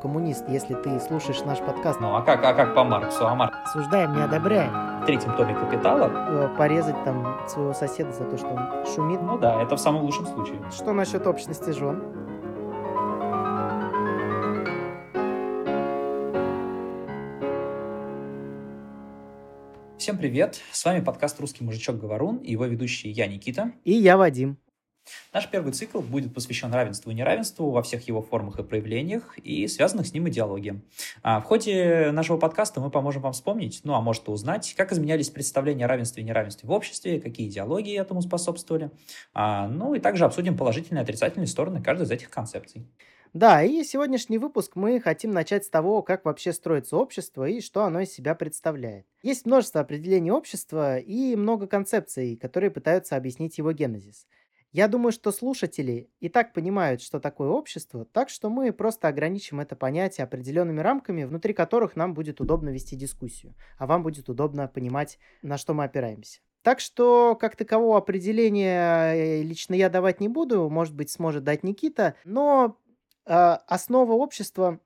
коммунист, если ты слушаешь наш подкаст. Ну, а как, а как по Марксу? А Маркс Осуждаем, не одобряем. в третьем томе «Капитала»? Э, Порезать там своего соседа за то, что он шумит. Ну да, это в самом лучшем случае. Что насчет общности жен? Всем привет! С вами подкаст «Русский мужичок-говорун» и его ведущий я, Никита. И я Вадим. Наш первый цикл будет посвящен равенству и неравенству во всех его формах и проявлениях и связанных с ним идеологиям. А в ходе нашего подкаста мы поможем вам вспомнить, ну а может и узнать, как изменялись представления о равенстве и неравенстве в обществе, какие идеологии этому способствовали. А, ну и также обсудим положительные и отрицательные стороны каждой из этих концепций. Да, и сегодняшний выпуск мы хотим начать с того, как вообще строится общество и что оно из себя представляет. Есть множество определений общества и много концепций, которые пытаются объяснить его генезис. Я думаю, что слушатели и так понимают, что такое общество, так что мы просто ограничим это понятие определенными рамками, внутри которых нам будет удобно вести дискуссию, а вам будет удобно понимать, на что мы опираемся. Так что, как такового определения э, лично я давать не буду, может быть, сможет дать Никита, но э, основа общества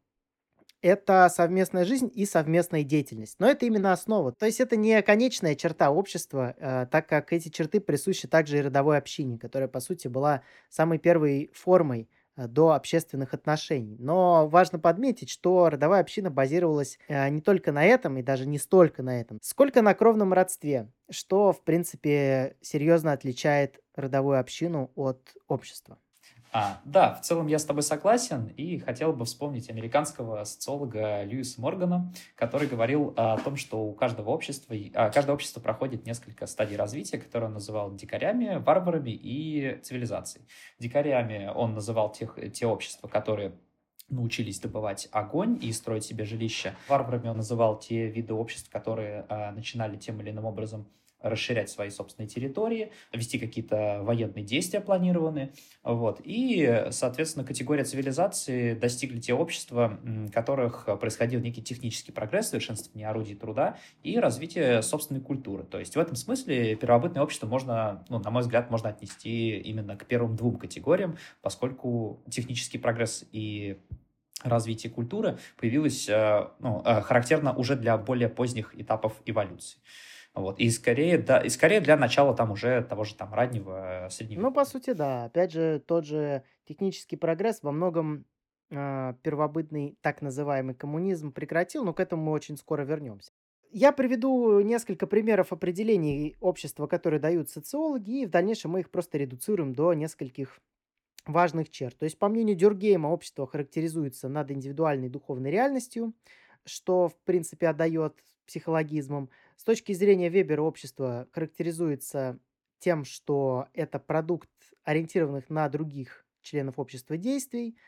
это совместная жизнь и совместная деятельность. Но это именно основа. То есть это не конечная черта общества, э, так как эти черты присущи также и родовой общине, которая, по сути, была самой первой формой э, до общественных отношений. Но важно подметить, что родовая община базировалась э, не только на этом, и даже не столько на этом, сколько на кровном родстве, что, в принципе, серьезно отличает родовую общину от общества. А, да, в целом я с тобой согласен и хотел бы вспомнить американского социолога Льюиса Моргана, который говорил о том, что у каждого общества, а, каждое общество проходит несколько стадий развития, которые он называл дикарями, варварами и цивилизацией. Дикарями он называл тех, те общества, которые научились добывать огонь и строить себе жилище. Варварами он называл те виды обществ, которые а, начинали тем или иным образом расширять свои собственные территории, вести какие-то военные действия планированные. Вот. И, соответственно, категория цивилизации достигли те общества, в которых происходил некий технический прогресс, совершенствование орудий труда и развитие собственной культуры. То есть в этом смысле первобытное общество можно, ну, на мой взгляд, можно отнести именно к первым двум категориям, поскольку технический прогресс и развитие культуры появилось э, ну, э, характерно уже для более поздних этапов эволюции. Вот. И скорее, да, и скорее для начала там уже того же там раннего э, среднего. Ну, по сути, да. Опять же, тот же технический прогресс во многом э, первобытный так называемый коммунизм прекратил, но к этому мы очень скоро вернемся. Я приведу несколько примеров определений общества, которые дают социологи, и в дальнейшем мы их просто редуцируем до нескольких важных черт. То есть, по мнению Дюргейма, общество характеризуется над индивидуальной духовной реальностью, что, в принципе, отдает психологизмом. С точки зрения Вебера общество характеризуется тем, что это продукт ориентированных на других членов общества действий,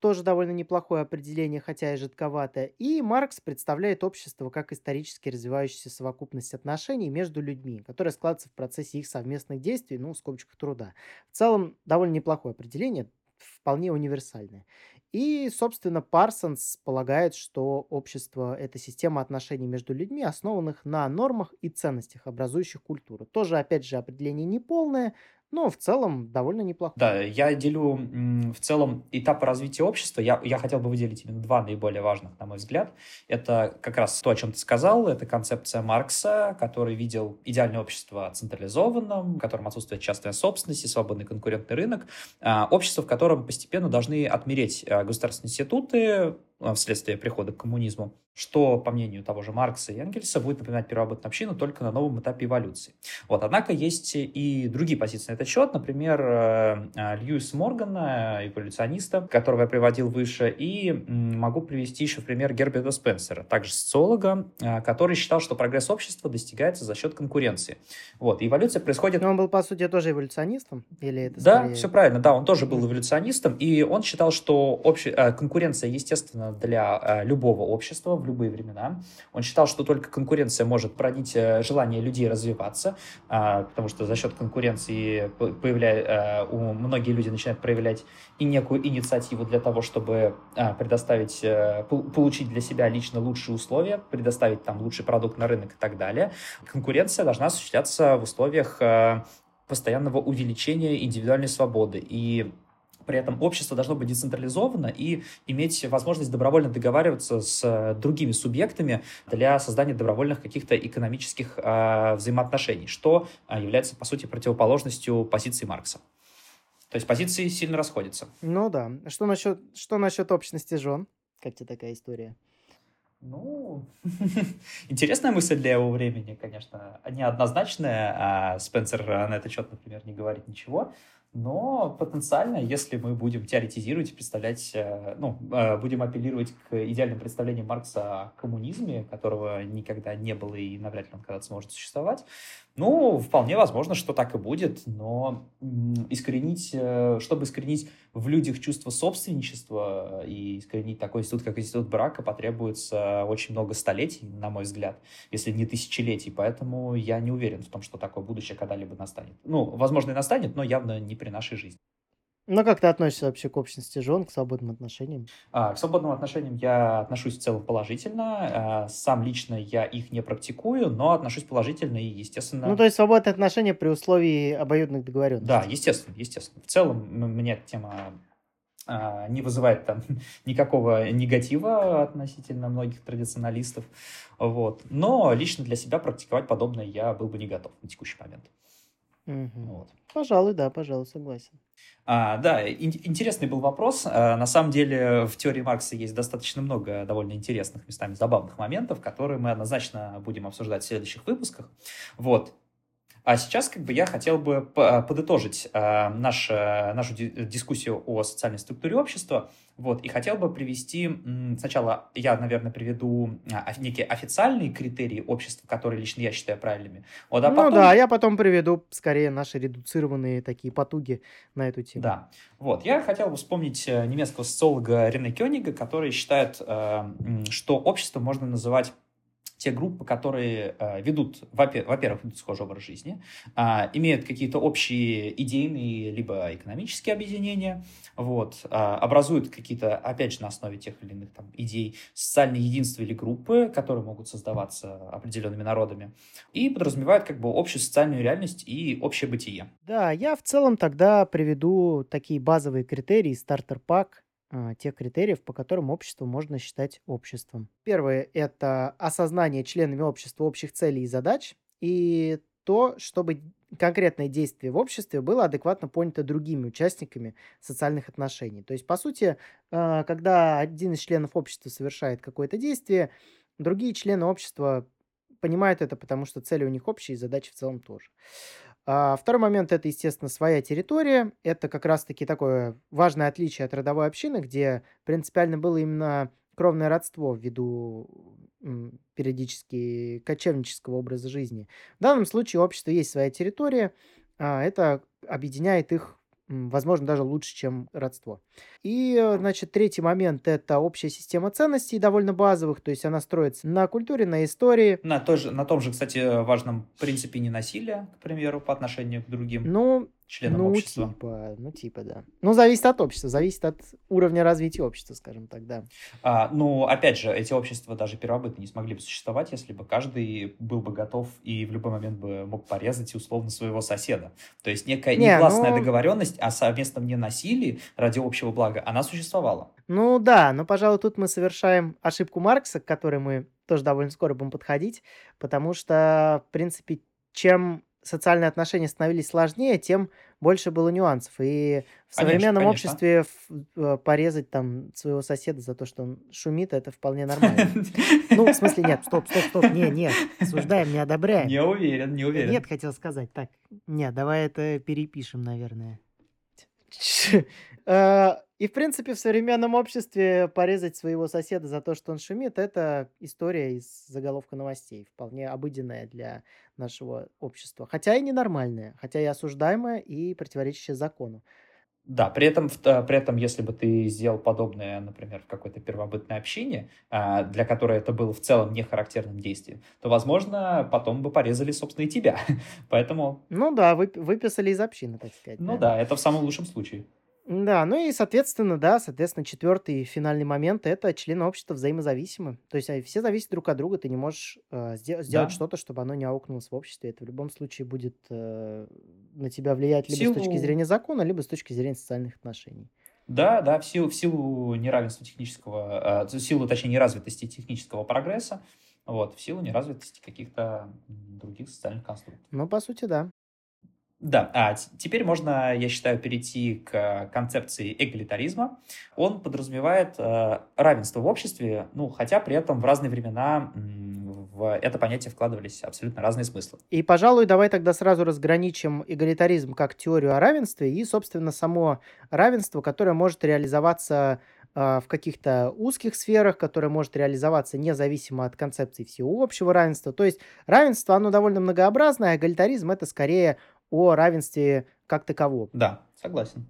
тоже довольно неплохое определение, хотя и жидковатое. И Маркс представляет общество как исторически развивающаяся совокупность отношений между людьми, которые складываются в процессе их совместных действий, ну, в скобочках труда. В целом, довольно неплохое определение, вполне универсальное. И, собственно, Парсонс полагает, что общество – это система отношений между людьми, основанных на нормах и ценностях, образующих культуру. Тоже, опять же, определение неполное, но в целом довольно неплохо. Да, я делю в целом этапы развития общества. Я, я хотел бы выделить именно два наиболее важных, на мой взгляд. Это как раз то, о чем ты сказал, это концепция Маркса, который видел идеальное общество централизованным, в котором отсутствует частная собственность и свободный конкурентный рынок. А, общество, в котором постепенно должны отмереть а, государственные институты, вследствие прихода к коммунизму, что, по мнению того же Маркса и Энгельса, будет напоминать первобытную общину только на новом этапе эволюции. Вот, однако есть и другие позиции на этот счет, например, э, э, Льюис Моргана, эволюциониста, которого я приводил выше, и могу привести еще в пример Герберта Спенсера, также социолога, э, который считал, что прогресс общества достигается за счет конкуренции. Вот, эволюция происходит... Но он был, по сути, тоже эволюционистом? Или это да, скорее... все правильно, да, он тоже был эволюционистом, и он считал, что обще... конкуренция, естественно, для э, любого общества в любые времена. Он считал, что только конкуренция может породить э, желание людей развиваться, потому что за счет конкуренции появля... Э, у многие люди начинают проявлять и некую инициативу для того, чтобы предоставить, получить для себя лично лучшие условия, предоставить там лучший продукт на рынок и так далее. Конкуренция должна осуществляться в условиях постоянного увеличения индивидуальной свободы. И При этом общество должно быть децентрализовано и иметь возможность добровольно договариваться с другими субъектами для создания добровольных каких-то экономических э, взаимоотношений, что э, является, по сути, противоположностью позиции Маркса. То есть позиции сильно расходятся. Ну да. Что насчет, что насчет общности жен? Как тебе такая история? Ну, интересная мысль для его времени, конечно. Неоднозначная, а Спенсер на этот счет, например, не говорит ничего. Но потенциально, если мы будем теоретизировать, представлять, э, ну, э, будем апеллировать к идеальным представлениям Маркса о коммунизме, которого никогда не было и навряд ли он когда-то сможет существовать, ну, вполне возможно, что так и будет, но искоренить, э, чтобы искоренить в людях чувство собственничества и искоренить такой институт, как институт брака, потребуется очень много столетий, на мой взгляд, если не тысячелетий. Поэтому я не уверен в том, что такое будущее когда-либо настанет. Ну, возможно, и настанет, но явно не при нашей жизни. Ну, как ты относишься вообще к общности жен, к свободным отношениям? А, к свободным отношениям я отношусь в целом положительно. А, сам лично я их не практикую, но отношусь положительно и, естественно... Ну, то есть свободные отношения при условии обоюдных договоренностей? Да, естественно, естественно. В целом мне эта тема а, не вызывает там никакого негатива относительно многих традиционалистов. Вот. Но лично для себя практиковать подобное я был бы не готов на текущий момент. Угу. Вот. Пожалуй, да, пожалуй, согласен. А, да, ин- интересный был вопрос. А, на самом деле в теории Маркса есть достаточно много довольно интересных, местами забавных моментов, которые мы однозначно будем обсуждать в следующих выпусках. Вот. А сейчас как бы я хотел бы подытожить э, наш, нашу дискуссию о социальной структуре общества. Вот, и хотел бы привести, сначала я, наверное, приведу а, некие официальные критерии общества, которые лично я считаю правильными. Вот, а ну потом... да, я потом приведу скорее наши редуцированные такие потуги на эту тему. Да, вот, я хотел бы вспомнить э, немецкого социолога Рене Кёнига, который считает, э, что общество можно называть те группы, которые э, ведут, во-первых, ведут схожий образ жизни, э, имеют какие-то общие идейные либо экономические объединения, вот, э, образуют какие-то, опять же, на основе тех или иных там, идей социальные единства или группы, которые могут создаваться определенными народами, и подразумевают как бы общую социальную реальность и общее бытие. Да, я в целом тогда приведу такие базовые критерии, стартер-пак, а, тех критериев, по которым общество можно считать обществом. Первое– это осознание членами общества общих целей и задач, и то, чтобы конкретное действие в обществе было адекватно понято другими участниками социальных отношений. То есть, по сути, а, когда один из членов общества совершает какое-то действие, другие члены общества понимают это, потому что цели у них общие, и задачи в целом тоже. А, второй момент– это, естественно, своя территория. Это как раз-таки такое важное отличие от родовой общины, где принципиально было именно кровное родство ввиду периодически кочевнического образа жизни. В данном случае у общества есть своя территория, а это объединяет их возможно, даже лучше, чем родство. И, э, значит, третий момент – это общая система ценностей, довольно базовых, то есть она строится на культуре, на истории. На, той же, на том же, кстати, важном принципе ненасилия, к примеру, по отношению к другим. Ну, членам ну, общества. Типа, ну, типа, да. Ну, зависит от общества, зависит от уровня развития общества, скажем так, да. А, ну, опять же, эти общества даже первобытно не смогли бы существовать, если бы каждый был бы готов и в любой момент бы мог порезать условно своего соседа. То есть некая не, негласная ну... договоренность о совместном ненасилии ради общего блага, она существовала. Ну да, но, пожалуй, тут мы совершаем ошибку Маркса, к которой мы тоже довольно скоро будем подходить, потому что, в принципе, чем социальные отношения становились сложнее, тем больше было нюансов. И в современном конечно. обществе э, порезать там своего соседа за то, что он шумит, это вполне нормально. Ну, в смысле, нет, стоп, стоп, стоп, не, нет, осуждаем, не одобряем. Не уверен, не уверен. Нет, хотел сказать. Так, нет, давай это перепишем, наверное. Э, и, в принципе, в современном обществе порезать своего соседа за то, что он шумит, это история из заголовка новостей, вполне обыденная для нашего общества. Хотя и ненормальная, хотя и осуждаемая, и противоречащая закону. Да, при этом, при этом, если бы ты сделал подобное, например, в какой-то первобытной общине, а, для которой это было в целом не характерным действием, то, возможно, потом бы порезали, собственно, и тебя. Поэтому... Ну да, выписали из общины, так сказать. Ну да, это в самом лучшем случае. Да, ну и, соответственно, да, соответственно, четвертый финальный момент– это члены общества взаимозависимы. То есть все зависят друг от друга, ты не можешь э, сделать да. что-то, чтобы оно не аукнулось в обществе. Это в любом случае будет э, на тебя влиять либо Силу... с точки зрения закона, либо с точки зрения социальных отношений. Да, да, в силу, в силу неравенства технического, э, в силу, точнее, неразвитости технического прогресса, вот, в силу неразвитости каких-то других социальных конструктов. Ну, по сути, да. Да, а теперь можно, я считаю, перейти к концепции эгалитаризма. Он подразумевает э, равенство в обществе, ну, хотя при этом в разные времена в это понятие вкладывались абсолютно разные смыслы. И, пожалуй, давай тогда сразу разграничим эгалитаризм как теорию о равенстве и, собственно, само равенство, которое может реализоваться э, в каких-то узких сферах, которое может реализоваться независимо от концепции всеобщего равенства. То есть равенство, оно довольно многообразное, а эгалитаризм — это скорее о равенстве как таковом. Да, согласен.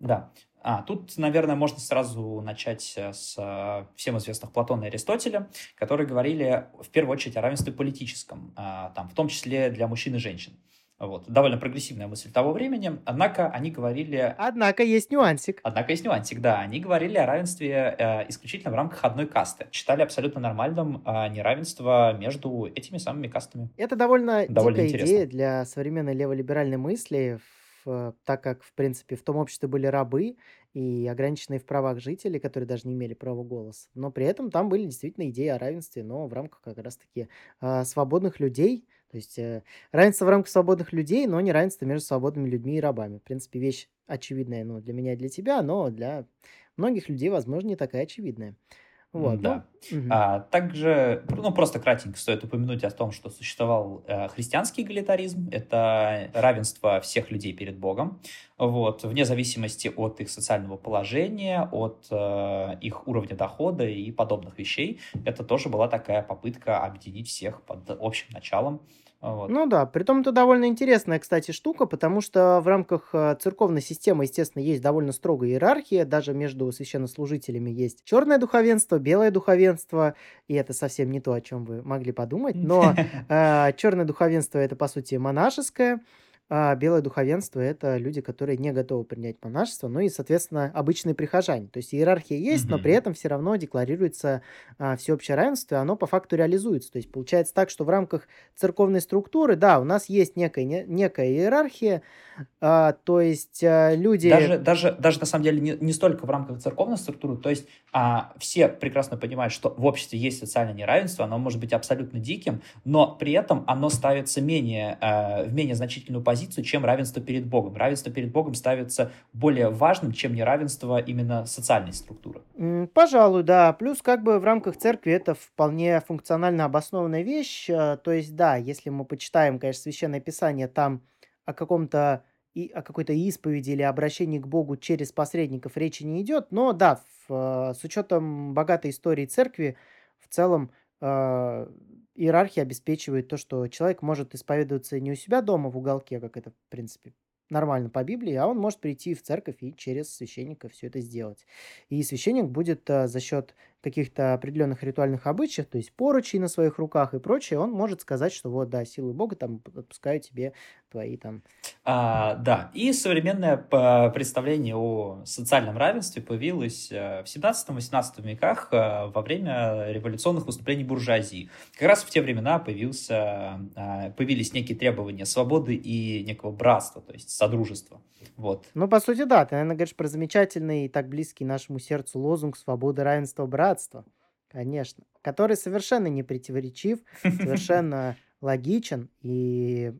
Да. А, тут, наверное, можно сразу начать э, с э, всем известных Платона и Аристотеля, которые говорили в первую очередь о равенстве политическом, э, там, в том числе для мужчин и женщин. Вот. Довольно прогрессивная мысль того времени. Однако они говорили... Однако есть нюансик. Однако есть нюансик, да. Они говорили о равенстве э, исключительно в рамках одной касты. Считали абсолютно нормальным э, неравенство между этими самыми кастами. Это довольно, довольно дикая интересно. идея для современной леволиберальной мысли, в, так как, в принципе, в том обществе были рабы и ограниченные в правах жители, которые даже не имели права голоса. Но при этом там были действительно идеи о равенстве, но в рамках как раз-таки э, свободных людей, то есть э, равенство в рамках свободных людей, но не равенство между свободными людьми и рабами. В принципе, вещь очевидная ну, для меня и для тебя, но для многих людей, возможно, не такая очевидная. Вот, да. Ну, угу. а, также, ну, просто кратенько стоит упомянуть о том, что существовал э, христианский эгалитаризм. Это равенство всех людей перед Богом, вот, вне зависимости от их социального положения, от э, их уровня дохода и подобных вещей. Это тоже была такая попытка объединить всех под общим началом. Вот. Ну да, притом это довольно интересная, кстати, штука, потому что в рамках э, церковной системы, естественно, есть довольно строгая иерархия, даже между священнослужителями есть черное духовенство, белое духовенство, и это совсем не то, о чем вы могли подумать, но э, черное духовенство это, по сути, монашеское, а белое духовенство– это люди, которые не готовы принять монашество, ну и, соответственно, обычные прихожане. То есть иерархия есть, но при этом все равно декларируется а, всеобщее равенство, и оно по факту реализуется. То есть получается так, что в рамках церковной структуры, да, у нас есть некая, не, некая иерархия, а, то есть а, люди... Даже, даже, даже на самом деле не, не столько в рамках церковной структуры, то есть а, все прекрасно понимают, что в обществе есть социальное неравенство, оно может быть абсолютно диким, но при этом оно ставится менее, а, в менее значительную позицию позицию, чем равенство перед Богом. Равенство перед Богом ставится более важным, чем неравенство именно социальной структуры. Пожалуй, да. Плюс как бы в рамках церкви это вполне функционально обоснованная вещь. Э, то есть, да, если мы почитаем, конечно, Священное Писание, там о каком-то и о какой-то исповеди или обращении к Богу через посредников речи не идет, но да, в, э, с учетом богатой истории церкви, в целом э, иерархия обеспечивает то, что человек может исповедоваться не у себя дома в уголке, как это, в принципе, нормально по Библии, а он может прийти в церковь и через священника все это сделать. И священник будет а, за счет каких-то определенных ритуальных обычаев, то есть поручей на своих руках и прочее, он может сказать, что вот, да, силы Бога там отпускаю тебе твои там... А, да, и современное представление о социальном равенстве появилось э, в 17-18 веках э, во время революционных выступлений буржуазии. Как раз в те времена появился, э, появились некие требования свободы и некого братства, то есть содружества. Вот. Ну, по сути, да, ты, наверное, говоришь про замечательный и так близкий нашему сердцу лозунг «Свобода, равенство, братство». Конечно. Который совершенно не противоречив, совершенно логичен и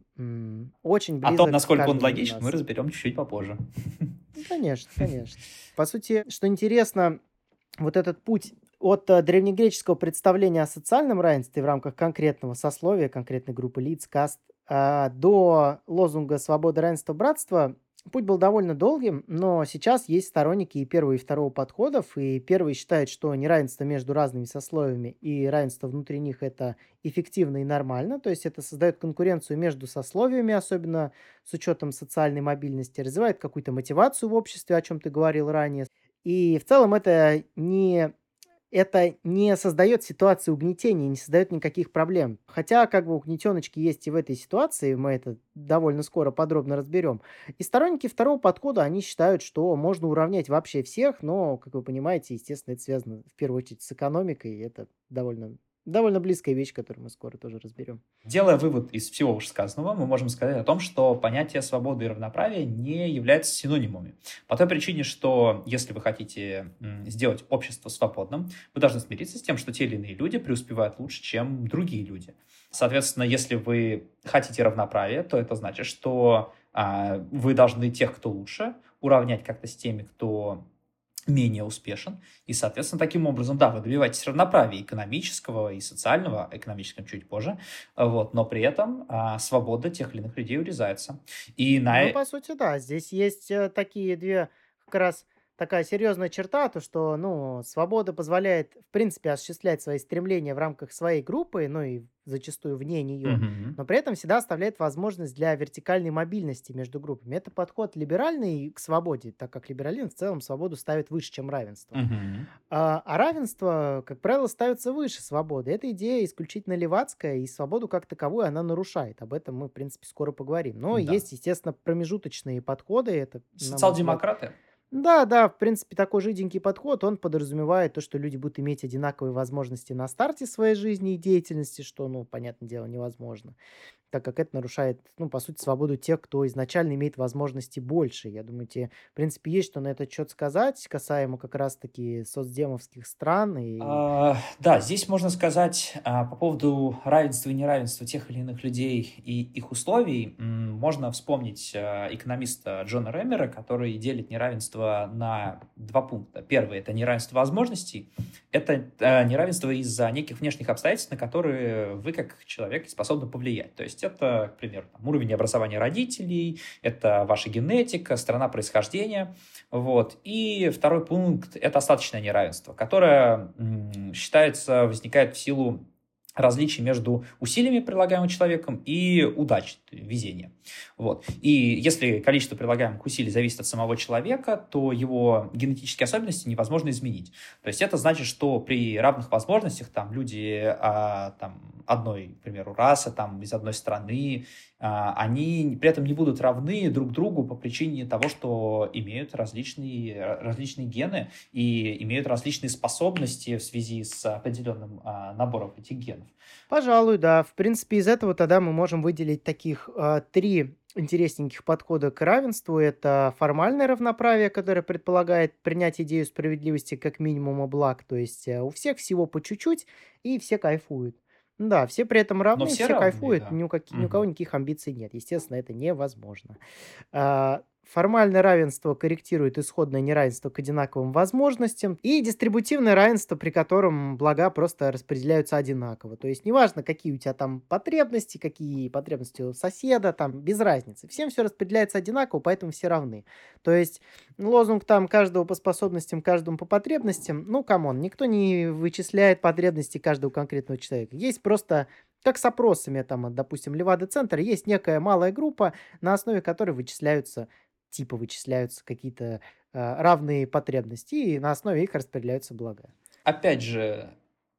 очень близок. О том, насколько он логичен, мы разберем чуть-чуть попозже. Ну, конечно, конечно. По сути, что интересно, вот этот путь от э, древнегреческого представления о социальном равенстве в рамках конкретного сословия, конкретной группы лиц, каст, э, до лозунга «Свобода, равенство, братство» Путь был довольно долгим, но сейчас есть сторонники и первого, и второго подходов, и первый считает, что неравенство между разными сословиями и равенство внутри них это эффективно и нормально, то есть это создает конкуренцию между сословиями, особенно с учетом социальной мобильности, развивает какую-то мотивацию в обществе, о чем ты говорил ранее. И в целом это не это не создает ситуации угнетения, не создает никаких проблем. Хотя, как бы, угнетеночки есть и в этой ситуации, мы это довольно скоро подробно разберем. И сторонники второго подхода, они считают, что можно уравнять вообще всех, но, как вы понимаете, естественно, это связано в первую очередь с экономикой, и это довольно довольно близкая вещь, которую мы скоро тоже разберем. Делая вывод из всего вышесказанного, мы можем сказать о том, что понятие свободы и равноправия не являются синонимами. По той причине, что если вы хотите сделать общество свободным, вы должны смириться с тем, что те или иные люди преуспевают лучше, чем другие люди. Соответственно, если вы хотите равноправия, то это значит, что а, вы должны тех, кто лучше, уравнять как-то с теми, кто менее успешен. И, соответственно, таким образом, да, вы добиваетесь равноправия экономического и социального, экономического чуть позже, вот, но при этом а, свобода тех или иных людей урезается. И на... Ну, по сути, да, здесь есть э, такие две как раз такая серьезная черта, то что, ну, свобода позволяет, в принципе, осуществлять свои стремления в рамках своей группы, ну и зачастую вне нее, Мгм. но при этом всегда оставляет возможность для вертикальной мобильности между группами. Это подход либеральный к свободе, так как либерализм в целом свободу ставит выше, чем равенство. Мгм. А, а равенство, как правило, ставится выше свободы. Эта идея исключительно левацкая, и свободу как таковую она нарушает. Об этом мы, в принципе, скоро поговорим. Но Да. есть, естественно, промежуточные подходы. Это, мой взгляд, Социал-демократы? Да, да, в принципе, такой жиденький подход, он подразумевает то, что люди будут иметь одинаковые возможности на старте своей жизни и деятельности, что, ну, понятное дело, невозможно, так как это нарушает, ну, по сути, свободу тех, кто изначально имеет возможности больше. Я думаю, тебе, в принципе, есть что на этот счет сказать, касаемо как раз-таки соцдемовских стран. И... А, да, здесь можно сказать а, по поводу равенства и неравенства тех или иных людей и их условий. Можно вспомнить а, экономиста Джона Ремера, который делит неравенство на два пункта. Первый – это неравенство возможностей. Это а, неравенство из-за неких внешних обстоятельств, на которые вы, как человек, способны повлиять. То есть это, к примеру, там, уровень образования родителей, это ваша генетика, страна происхождения. Вот. И второй пункт – это остаточное неравенство, которое считается, возникает в силу различий между усилиями, прилагаемыми человеком, и удачей, везением. Вот. И если количество прилагаемых усилий зависит от самого человека, то его генетические особенности невозможно изменить. То есть это значит, что при равных возможностях там люди а, там, одной, к примеру, расы, там, из одной страны, они при этом не будут равны друг другу по причине того, что имеют различные, различные гены и имеют различные способности в связи с определенным а, набором этих генов. Пожалуй, да. В принципе, из этого тогда мы можем выделить таких а, три интересненьких подхода к равенству. Это формальное равноправие, которое предполагает принять идею справедливости как минимума благ. То есть э, у всех всего по чуть-чуть, и все кайфуют. Да, все при этом равны, все все, равны, кайфуют, да. ни у, каки- ни у кого никаких амбиций нет. Естественно, это невозможно. А, Формальное равенство корректирует исходное неравенство к одинаковым возможностям и дистрибутивное равенство, при котором блага просто распределяются одинаково. То есть неважно, какие у тебя там потребности, какие потребности у соседа, там без разницы. Всем все распределяется одинаково, поэтому все равны. То есть лозунг там каждого по способностям, каждому по потребностям, ну, come on, никто не вычисляет потребности каждого конкретного человека. Есть просто как с опросами, там, допустим, Левада-центр, есть некая малая группа, на основе которой вычисляются, типа вычисляются какие-то э, равные потребности, и на основе их распределяются блага. Опять же,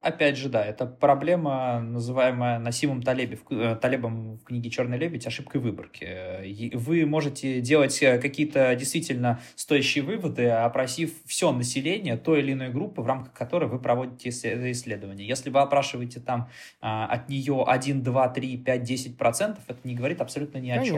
опять же, да, это проблема, называемая Насимом Талеби, в- э, Талебом в книге «Черный лебедь» ошибкой выборки. Э, Вы можете делать э, какие-то действительно стоящие выводы, опросив все население той или иной группы, в рамках которой вы проводите ис- исследование. Если вы опрашиваете там а, от нее 1, 2, 3, 5, 10 процентов, это не говорит абсолютно ни о чем.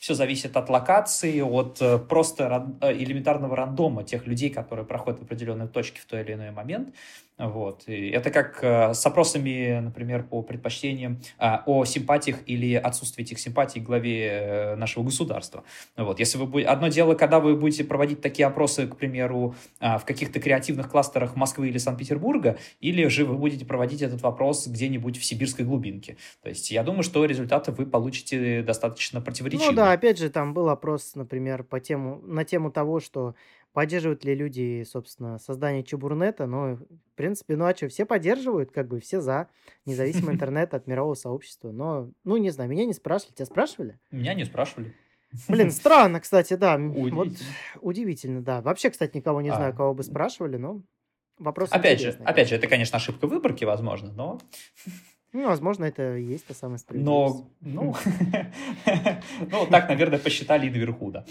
Все зависит от локации, от э, просто э, элементарного рандома тех людей, которые проходят в определенной точке в той или иной момент. Вот. И это как э, с опросами, например, по предпочтениям а, о симпатиях или отсутствии этих симпатий к главе нашего государства. Вот. Если вы будете... Одно дело, когда вы будете проводить такие опросы, к примеру, а, в каких-то креативных кластерах Москвы или Санкт-Петербурга, или же вы будете проводить этот вопрос где-нибудь в сибирской глубинке. То есть я думаю, что результаты вы получите достаточно противоречивые. Ну да, опять же, там был опрос, например, по тему, на тему того, что поддерживают ли люди, собственно, создание Чебурнета, но, в принципе, ну а что, все поддерживают, как бы все за независимый интернет от мирового сообщества, но, ну, не знаю, меня не спрашивали, тебя спрашивали? Меня не спрашивали. Блин, странно, кстати, да, м, вот Удивительно. удивительно, да. Вообще, кстати, никого не А. знаю, кого бы спрашивали, но вопрос Опять же, опять же, это, конечно, ошибка выборки, возможно, но Ну, возможно, это и есть та самая справедливость. Но, ну, ну, так, наверное, посчитали и наверху, да.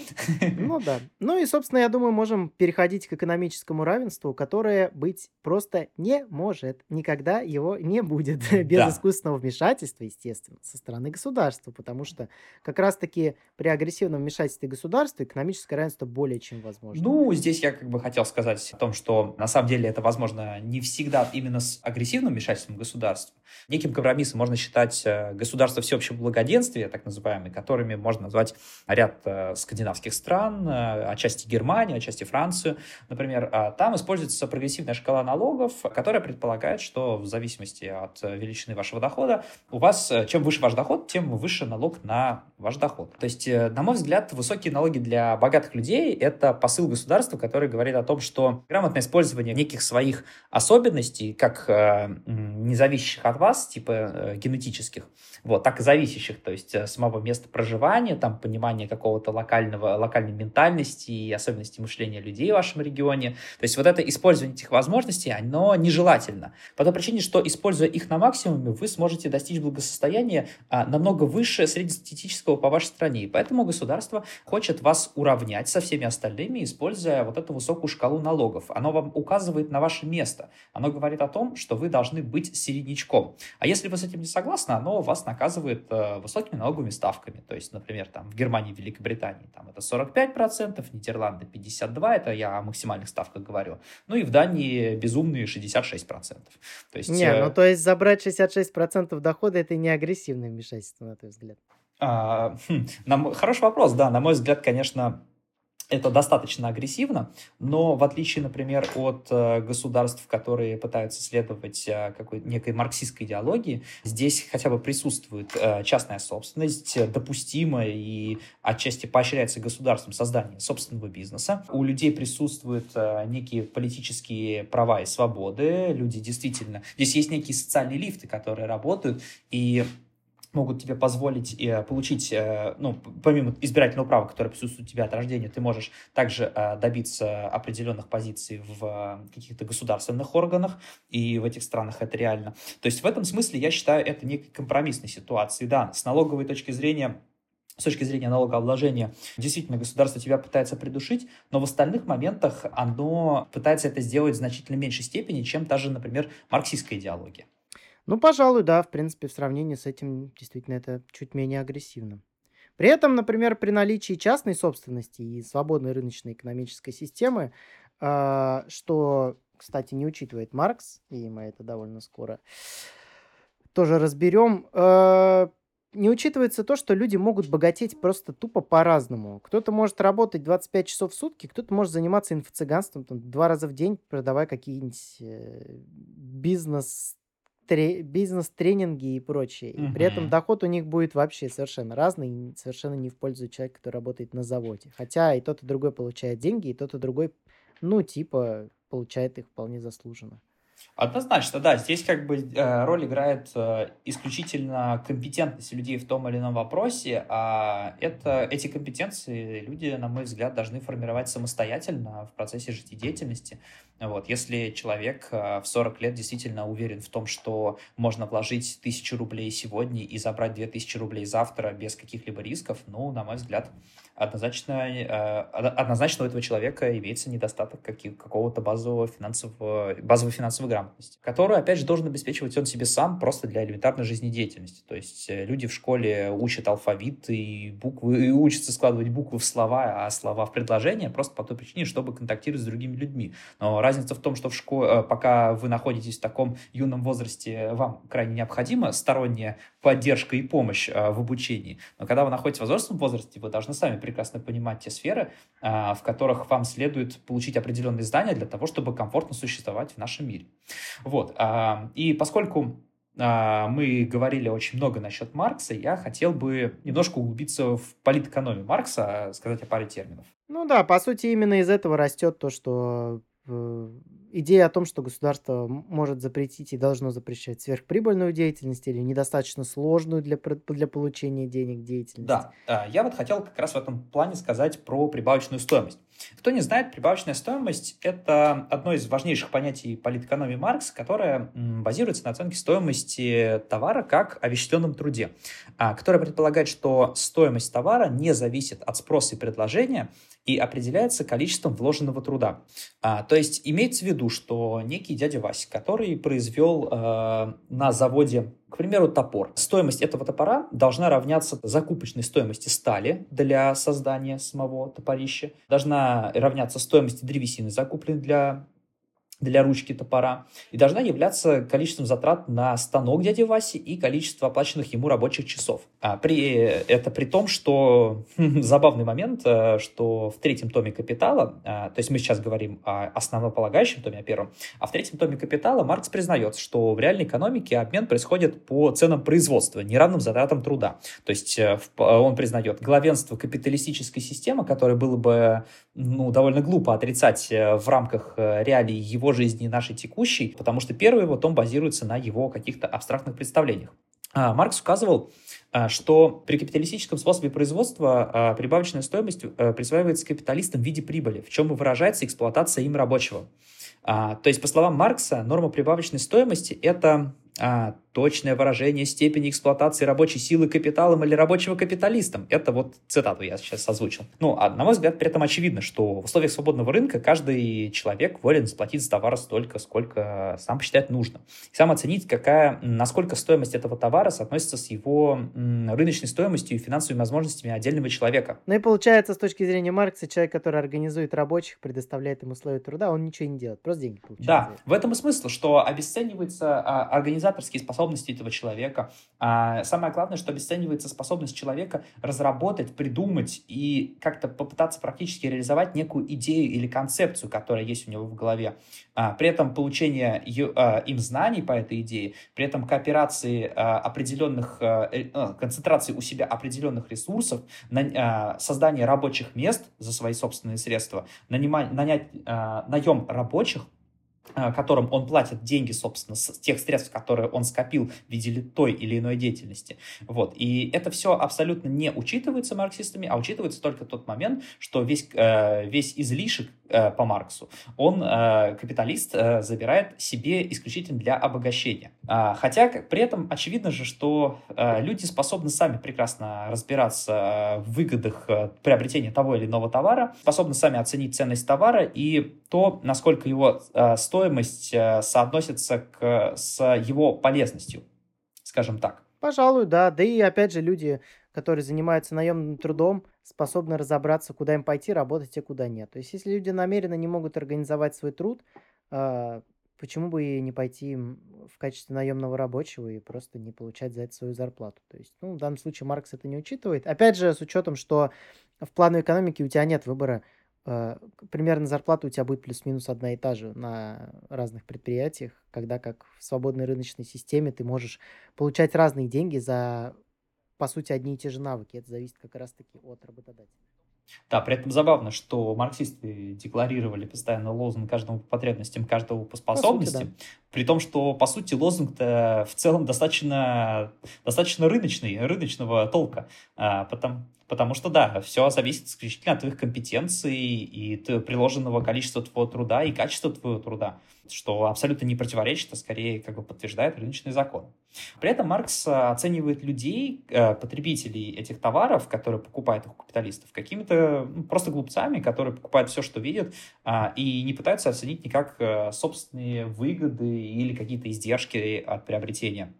Ну да. Ну и, собственно, я думаю, можем переходить к экономическому равенству, которое быть просто не может. Никогда его не будет. Без Да. искусственного вмешательства, естественно, со стороны государства. Потому что как раз-таки при агрессивном вмешательстве государства экономическое равенство более чем возможно. Ну, здесь я как бы хотел сказать о том, что на самом деле это возможно не всегда именно с агрессивным вмешательством государства. Неким компромиссом можно считать э, государство всеобщего благоденствия, так называемые, которыми можно назвать ряд э, скандинавских стран, э, отчасти Германию, отчасти Францию, например. А Там используется прогрессивная шкала налогов, которая предполагает, что в зависимости от величины вашего дохода, у вас, чем выше ваш доход, тем выше налог на ваш доход. То есть, на мой взгляд, высокие налоги для богатых людей– это посыл государства, который говорит о том, что грамотное использование неких своих особенностей, как э, м, не зависящих от вас, типа э, генетических, вот, так и зависящих, то есть э, самого места проживания, там, понимание какого-то локального, локальной ментальности и особенностей мышления людей в вашем регионе. То есть вот это использование этих возможностей, оно нежелательно. По той причине, что, используя их на максимуме, вы сможете достичь благосостояния а, намного выше среднестатистического по вашей стране. И поэтому государство хочет вас уравнять со всеми остальными, используя вот эту высокую шкалу налогов. Оно вам указывает на ваше место. Оно говорит о том, что вы должны быть середнячком. А если вы с этим не согласны, оно вас наказывает э, высокими налоговыми ставками. То есть, например, там в Германии, Великобритании там это 45%, Нидерланды 52%, это я о максимальных ставках говорю. Ну и в Дании безумные 66%. То есть, Не, э, ну то есть забрать 66% дохода это не агрессивное вмешательство, на твой взгляд. А, хм, на хороший вопрос, да, на мой взгляд, конечно, это достаточно агрессивно, но в отличие, например, от э, государств, которые пытаются следовать э, какой некой марксистской идеологии, здесь хотя бы присутствует э, частная собственность, допустимая и отчасти поощряется государством создание собственного бизнеса. У людей присутствуют некие политические права и свободы. Люди действительно... Здесь есть некие социальные лифты, которые работают, и могут тебе позволить э, получить, э, ну, помимо избирательного права, которое присутствует у тебя от рождения, ты можешь также э, добиться определенных позиций в э, каких-то государственных органах, и в этих странах это реально. То есть в этом смысле я считаю это некой компромиссной ситуацией. Да, с налоговой точки зрения с точки зрения налогообложения, действительно, государство тебя пытается придушить, но в остальных моментах оно пытается это сделать в значительно меньшей степени, чем та же, например, марксистская идеология. Ну, пожалуй, да, в принципе, в сравнении с этим действительно это чуть менее агрессивно. При этом, например, при наличии частной собственности и свободной рыночной экономической системы, а, что, кстати, не учитывает Маркс, и мы это довольно скоро тоже разберем, а, не учитывается то, что люди могут богатеть просто тупо по-разному. Кто-то может работать 25 часов в сутки, кто-то может заниматься инфо-цыганством там, два раза в день, продавая какие-нибудь э, бизнес тре- бизнес-тренинги и прочее. И при этом доход у них будет вообще совершенно разный, совершенно не в пользу человека, который работает на заводе. Хотя и тот, и другой получает деньги, и тот, и другой, ну, типа, получает их вполне заслуженно. Однозначно, да. Здесь как бы э, роль играет э, исключительно компетентность людей в том или ином вопросе, а это, эти компетенции люди, на мой взгляд, должны формировать самостоятельно в процессе жизнедеятельности. Вот. Если человек э, в 40 лет действительно уверен в том, что можно вложить тысячу рублей сегодня и забрать 2000 рублей завтра без каких-либо рисков, ну, на мой взгляд, однозначно, од- однозначно у этого человека имеется недостаток каких- какого-то базового финансового, базовой финансовой грамотности, которую, опять же, должен обеспечивать он себе сам просто для элементарной жизнедеятельности. То есть э, люди в школе учат алфавит и буквы, и учатся складывать буквы в слова, а слова в предложения просто по той причине, чтобы контактировать с другими людьми. Но разница в том, что в школе, пока вы находитесь в таком юном возрасте, вам крайне необходима сторонняя поддержка и помощь э, в обучении. Но когда вы находитесь в возрастном возрасте, вы должны сами прекрасно понимать те сферы, в которых вам следует получить определенные знания для того, чтобы комфортно существовать в нашем мире. Вот. а, И поскольку а, мы говорили очень много насчет Маркса, я хотел бы немножко углубиться в политэкономию Маркса, сказать о паре терминов. Ну да, по сути, именно из этого растет то, что э, идея о том, что государство может запретить и должно запрещать сверхприбыльную деятельность или недостаточно сложную для, для получения денег деятельность. Да, а, я вот хотел как раз в этом плане сказать про прибавочную стоимость. Кто не знает, прибавочная стоимость – это одно из важнейших понятий политэкономии Маркс, которое базируется на оценке стоимости товара как о вещественном труде, а, которое предполагает, что стоимость товара не зависит от спроса и предложения, и определяется количеством вложенного труда. А, то есть имеется в виду, что некий дядя Вася, который произвел э, на заводе, к примеру, топор, стоимость этого топора должна равняться закупочной стоимости стали для создания самого топорища, должна равняться стоимости древесины, закупленной для для ручки топора и должна являться количеством затрат на станок дяди Васи и количество оплаченных ему рабочих часов. А при, это при том, что забавный момент, э, что в третьем томе «Капитала», а, то есть мы сейчас говорим о основополагающем томе, о первом, а в третьем томе «Капитала» Маркс признается, что в реальной экономике обмен происходит по ценам производства, неравным затратам труда. То есть э, он признает главенство капиталистической системы, которое было бы ну, довольно глупо отрицать э, в рамках реалий его его жизни нашей текущей, потому что первый его том базируется на его каких-то абстрактных представлениях. А, Маркс указывал, а, что при капиталистическом способе производства а, прибавочная стоимость э, присваивается капиталистам в виде прибыли, в чем и выражается эксплуатация им рабочего. То есть, по словам Маркса, норма прибавочной стоимости – это а, точное выражение степени эксплуатации рабочей силы капиталом или рабочего капиталистом. Это вот цитату я сейчас озвучил. Ну, а на мой взгляд, при этом очевидно, что в условиях свободного рынка каждый человек волен заплатить за товар столько, сколько сам посчитает нужно. И сам оценить, какая, насколько стоимость этого товара соотносится с его рыночной стоимостью и финансовыми возможностями отдельного человека. Ну и получается, с точки зрения Маркса, человек, который организует рабочих, предоставляет им условия труда, он ничего не делает, просто деньги получает. Да, в этом и смысл, что обесценивается а, организация организаторские способности этого человека. А самое главное, что обесценивается способность человека разработать, придумать и как-то попытаться практически реализовать некую идею или концепцию, которая есть у него в голове. А, при этом получение а, им знаний по этой идее, при этом кооперации а, определенных, а, э, концентрации у себя определенных ресурсов, создание рабочих мест за свои собственные средства, нанимать, нанять наем рабочих, которым он платит деньги, собственно, с тех средств, которые он скопил в виде той или иной деятельности. Вот. И это все абсолютно не учитывается марксистами, а учитывается только тот момент, что весь, э, весь излишек э, по Марксу, он, капиталист, забирает себе исключительно для обогащения. А, хотя при этом очевидно же, что люди способны сами прекрасно разбираться в выгодах приобретения того или иного товара, способны сами оценить ценность товара и то, насколько его стоимость э, соотносится к, с его полезностью, скажем так. Пожалуй, да. Да и опять же люди, которые занимаются наемным трудом, способны разобраться, куда им пойти работать, а куда нет. То есть если люди намеренно не могут организовать свой труд, а, почему бы и не пойти в качестве наемного рабочего и просто не получать за это свою зарплату. То есть, ну, в данном случае Маркс это не учитывает. Опять же, с учетом, что в плане экономики у тебя нет выбора Э, примерно зарплата у тебя будет плюс-минус одна и та же на разных предприятиях, когда как в свободной рыночной системе ты можешь получать разные деньги за, по сути, одни и те же навыки. Это зависит как раз-таки от работодателя. Да, при этом забавно, что марксисты декларировали постоянно лозунг каждому по потребностям, каждого по способностям, по сути, да. при том, что, по сути, лозунг-то в целом достаточно, достаточно рыночный, рыночного толка, а, потому, потому что, да, все зависит исключительно от твоих компетенций и приложенного количества твоего труда и качества твоего труда что абсолютно не противоречит, а скорее как бы подтверждает рыночный закон. При этом Маркс э, оценивает людей, э, потребителей этих товаров, которые покупают их у капиталистов, какими-то ну, просто глупцами, которые покупают все, что видят, а, и не пытаются оценить никак э, собственные выгоды или какие-то издержки от приобретения.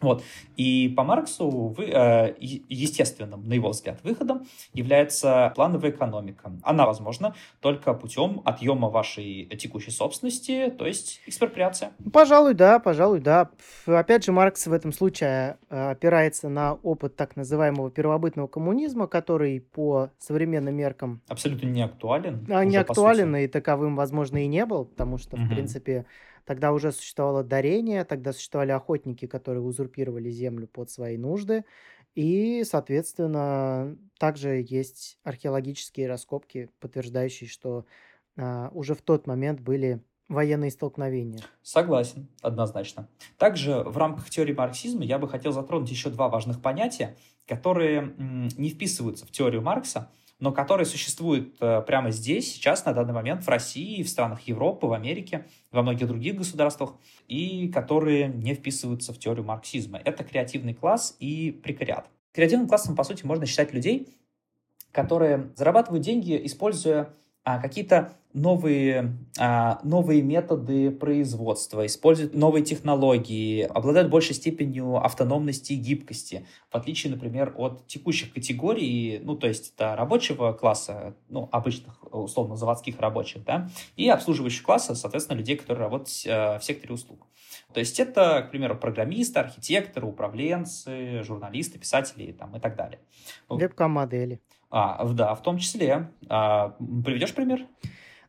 Вот. И по Марксу вы, э, естественным, на его взгляд, выходом является плановая экономика. Она возможна только путем отъема вашей текущей собственности, то есть экспроприация. Пожалуй, да, пожалуй, да. Опять же, Маркс в этом случае э, опирается на опыт так называемого первобытного коммунизма, который по современным меркам... Абсолютно не актуален. А, не актуален, и таковым, возможно, и не был, потому что, угу. в принципе, Тогда уже существовало дарение, тогда существовали охотники, которые узурпировали землю под свои нужды. И, соответственно, также есть археологические раскопки, подтверждающие, что а, уже в тот момент были военные столкновения. Согласен, однозначно. Также в рамках теории марксизма я бы хотел затронуть еще два важных понятия, которые не вписываются в теорию Маркса, но которые существуют э, прямо здесь, сейчас, на данный момент в России, в странах Европы, в Америке, во многих других государствах, и которые не вписываются в теорию марксизма. Это креативный класс и прекариат. Креативным классом, по сути, можно считать людей, которые зарабатывают деньги, используя а, какие-то новые, а, новые методы производства, используют новые технологии, обладают большей степенью автономности и гибкости, в отличие, например, от текущих категорий, ну, то есть это рабочего класса, ну, обычных, условно, заводских рабочих, да, и обслуживающего класса, соответственно, людей, которые работают а, в секторе услуг. То есть это, к примеру, программисты, архитекторы, управленцы, журналисты, писатели там, и так далее. Вебкам-модели. А, да, в том числе. А, приведешь пример?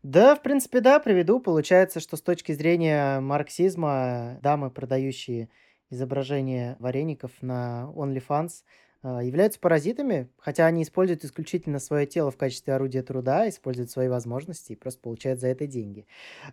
Да, в принципе, да, приведу. Получается, что с точки зрения марксизма дамы, продающие изображения вареников на OnlyFans, а, являются паразитами, хотя они используют исключительно свое тело в качестве орудия труда, используют свои возможности и просто получают за это деньги.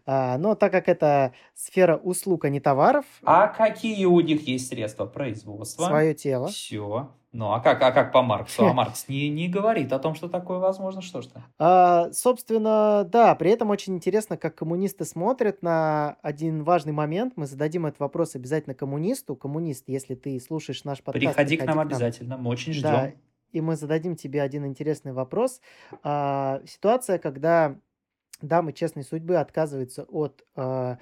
А, но так как это сфера услуг, а не товаров... А какие у них есть средства производства? Свое тело. Все. Ну, а как, а как по Марксу? А Маркс не, не говорит о том, что такое возможно, что ж А, собственно, да, при этом очень интересно, как коммунисты смотрят на один важный момент. Мы зададим этот вопрос обязательно коммунисту. Коммунист, если ты слушаешь наш подкаст... Приходи, приходи к нам, к нам обязательно, мы очень ждем. Да, и мы зададим тебе один интересный вопрос. А, ситуация, когда дамы честной судьбы отказываются от... А,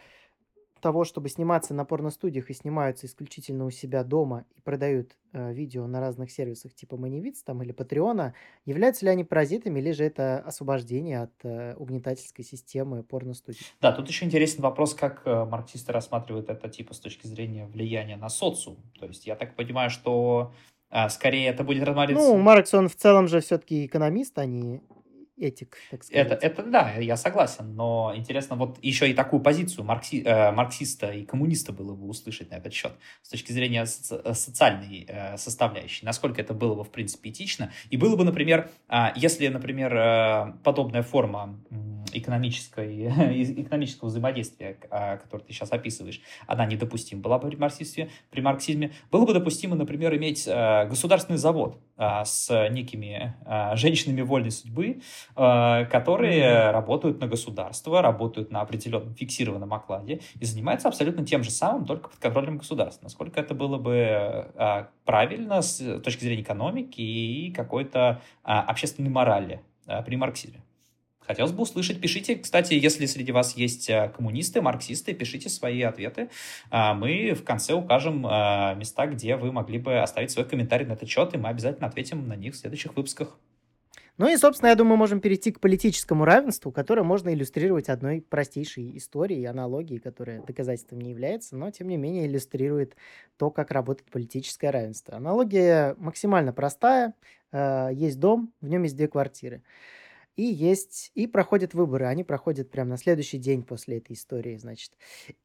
того, чтобы сниматься на порностудиях и снимаются исключительно у себя дома и продают э, видео на разных сервисах типа Moneyvids там или Патреона, являются ли они паразитами или же это освобождение от э, угнетательской системы порностудий? Да, тут еще интересен вопрос, как э, марксисты рассматривают это типа с точки зрения влияния на социум. То есть я так понимаю, что э, скорее это будет рассматриваться... Ну, Маркс, он в целом же все-таки экономист, а не этик, так сказать. Это, это да, я согласен, но интересно вот еще и такую позицию маркси, э, марксиста и коммуниста было бы услышать на этот счет с точки зрения соци э, социальной э, составляющей, насколько это было бы в принципе этично, и было бы, например, э, если, например, э, подобная форма экономической, экономического взаимодействия, э, которое ты сейчас описываешь, она недопустима была бы при марксизме, при марксизме, было бы допустимо, например, иметь э, государственный завод э, с некими э, женщинами вольной судьбы, которые mm-hmm. работают на государство, работают на определенном фиксированном окладе и занимаются абсолютно тем же самым, только под контролем государства. Насколько это было бы э, правильно с точки зрения экономики и какой-то а, общественной морали э, при марксизме? Хотелось бы услышать. Пишите, кстати, если среди вас есть коммунисты, марксисты, пишите свои ответы. А, мы в конце укажем места, где вы могли бы оставить свой комментарий на этот счет, и мы обязательно ответим на них в следующих выпусках. Ну и, собственно, я думаю, можем перейти к политическому равенству, которое можно иллюстрировать одной простейшей историей, аналогией, которая доказательством не является, но, тем не менее, иллюстрирует то, как работает политическое равенство. Аналогия максимально простая. Э, есть дом, в нем есть две квартиры. И есть, и проходят выборы. Они проходят прямо на следующий день после этой истории, значит.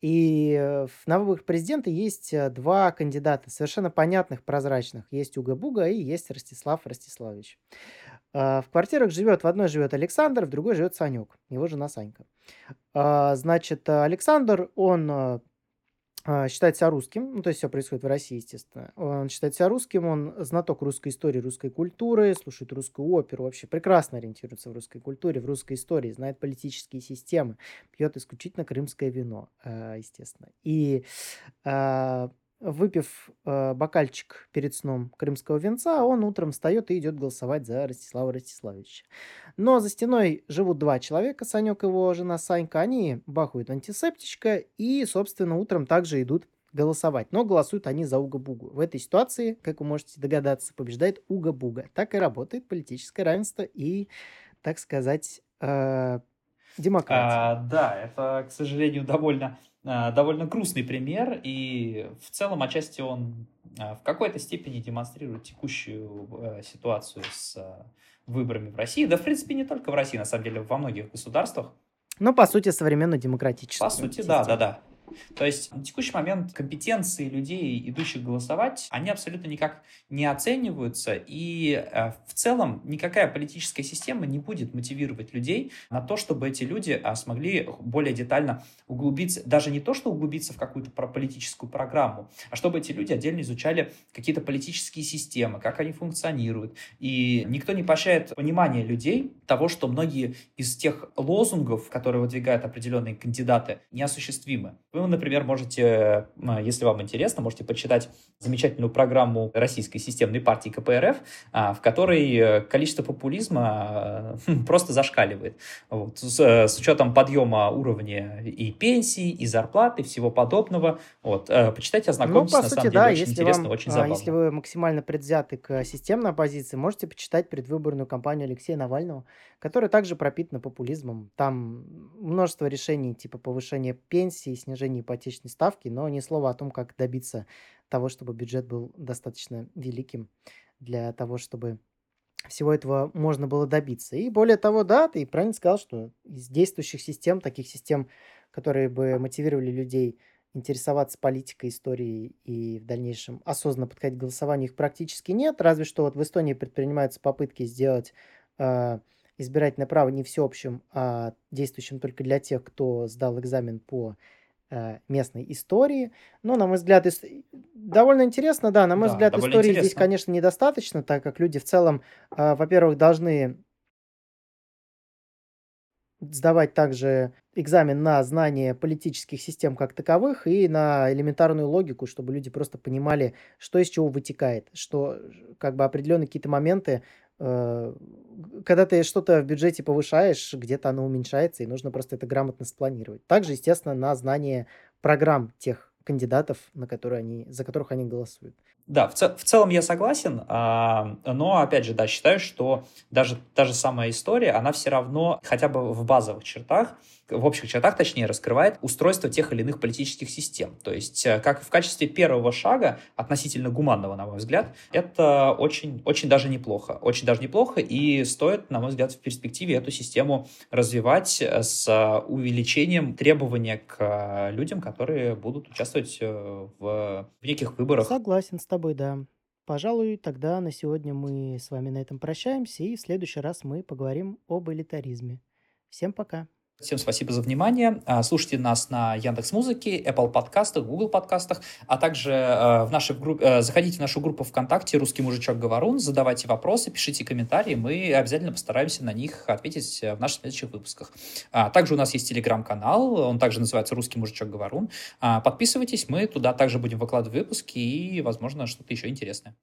И э, на выборах президента есть э, два кандидата, совершенно понятных, прозрачных. Есть Уга Буга и есть Ростислав Ростиславович. А, в квартирах живет, в одной живет Александр, в другой живет Санек, его жена Санька. А, значит, Александр, он а, считает себя русским, ну, то есть все происходит в России, естественно. Он считает себя русским, он знаток русской истории, русской культуры, слушает русскую оперу, вообще прекрасно ориентируется в русской культуре, в русской истории, знает политические системы, пьет исключительно крымское вино, естественно. И выпив э, бокальчик перед сном крымского венца, он утром встает и идет голосовать за Ростислава Ростиславовича. Но за стеной живут два человека, Санек и его жена Санька, они бахают антисептичка и, собственно, утром также идут голосовать. Но голосуют они за Уга-Бугу. В этой ситуации, как вы можете догадаться, побеждает Уга-Буга. Так и работает политическое равенство и, так сказать, э, демократия. А, да, это, к сожалению, довольно довольно грустный пример, и в целом отчасти он э, в какой-то степени демонстрирует текущую э, ситуацию с выборами в России. Да, в принципе, не только в России, на самом деле, во многих государствах. Ну, по сути, современно демократическую. По сути, систему. да, да, да. То есть на текущий момент компетенции людей, идущих голосовать, они абсолютно никак не оцениваются, и э, в целом никакая политическая система не будет мотивировать людей на то, чтобы эти люди а, смогли более детально углубиться, даже не то, что углубиться в какую-то политическую программу, а чтобы эти люди отдельно изучали какие-то политические системы, как они функционируют. И никто не поощряет понимание людей того, что многие из тех лозунгов, которые выдвигают определенные кандидаты, неосуществимы. Вы, например, можете, если вам интересно, можете почитать замечательную программу Российской системной партии КПРФ, а, в которой количество популизма просто зашкаливает. Вот. С, с учетом подъема уровня и пенсий, и зарплаты, всего подобного. Вот. Э, почитайте, ознакомьтесь, ну, по на сути, самом деле, да, очень интересно, вам, очень а, забавно. Если вы максимально предвзяты к системной оппозиции, можете почитать предвыборную кампанию Алексея Навального, которая также пропитана популизмом. Там множество решений типа повышения пенсии, снижения ипотечной ставки, но ни слова о том, как добиться того, чтобы бюджет был достаточно великим для того, чтобы всего этого можно было добиться. И более того, да, ты правильно сказал, что из действующих систем, таких систем, которые бы мотивировали людей интересоваться политикой, историей и в дальнейшем осознанно подходить к голосованию, их практически нет. Разве что вот в Эстонии предпринимаются попытки сделать э, избирательное право не всеобщим, а действующим только для тех, кто сдал экзамен по местной истории. Но, на мой взгляд, ис... довольно интересно, да, на мой Да, взгляд, истории здесь, интересно. конечно, недостаточно, так как люди в целом, э, во-первых, должны сдавать также экзамен на знание политических систем как таковых и на элементарную логику, чтобы люди просто понимали, что из чего вытекает, что как бы определенные какие-то моменты, э, когда ты что-то в бюджете повышаешь, где-то оно уменьшается, и нужно просто это грамотно спланировать. Также, естественно, на знание программ тех кандидатов, на которые они, за которых они голосуют. Да, в, цел, в целом я согласен, а, но, опять же, да, считаю, что даже та же самая история, она все равно хотя бы в базовых чертах, в общих чертах, точнее, раскрывает устройство тех или иных политических систем. То есть, э, как в качестве первого шага, относительно гуманного, на мой взгляд, это очень, очень даже неплохо. Очень даже неплохо, и стоит, на мой взгляд, в перспективе эту систему развивать с увеличением требования к людям, которые будут участвовать э, в, в неких выборах. Согласен с тобой, да. Пожалуй, тогда на сегодня мы с вами на этом прощаемся, и в следующий раз мы поговорим об элитаризме. Всем пока. Всем спасибо за внимание. А, слушайте нас на Яндекс Музыке, Apple подкастах, Google подкастах, а также э, в нашей группе, э, заходите в нашу группу ВКонтакте «Русский мужичок Говорун», задавайте вопросы, пишите комментарии, мы обязательно постараемся на них ответить в наших следующих выпусках. А, также у нас есть телеграм-канал, он также называется «Русский мужичок Говорун». А, подписывайтесь, мы туда также будем выкладывать выпуски и, возможно, что-то еще интересное.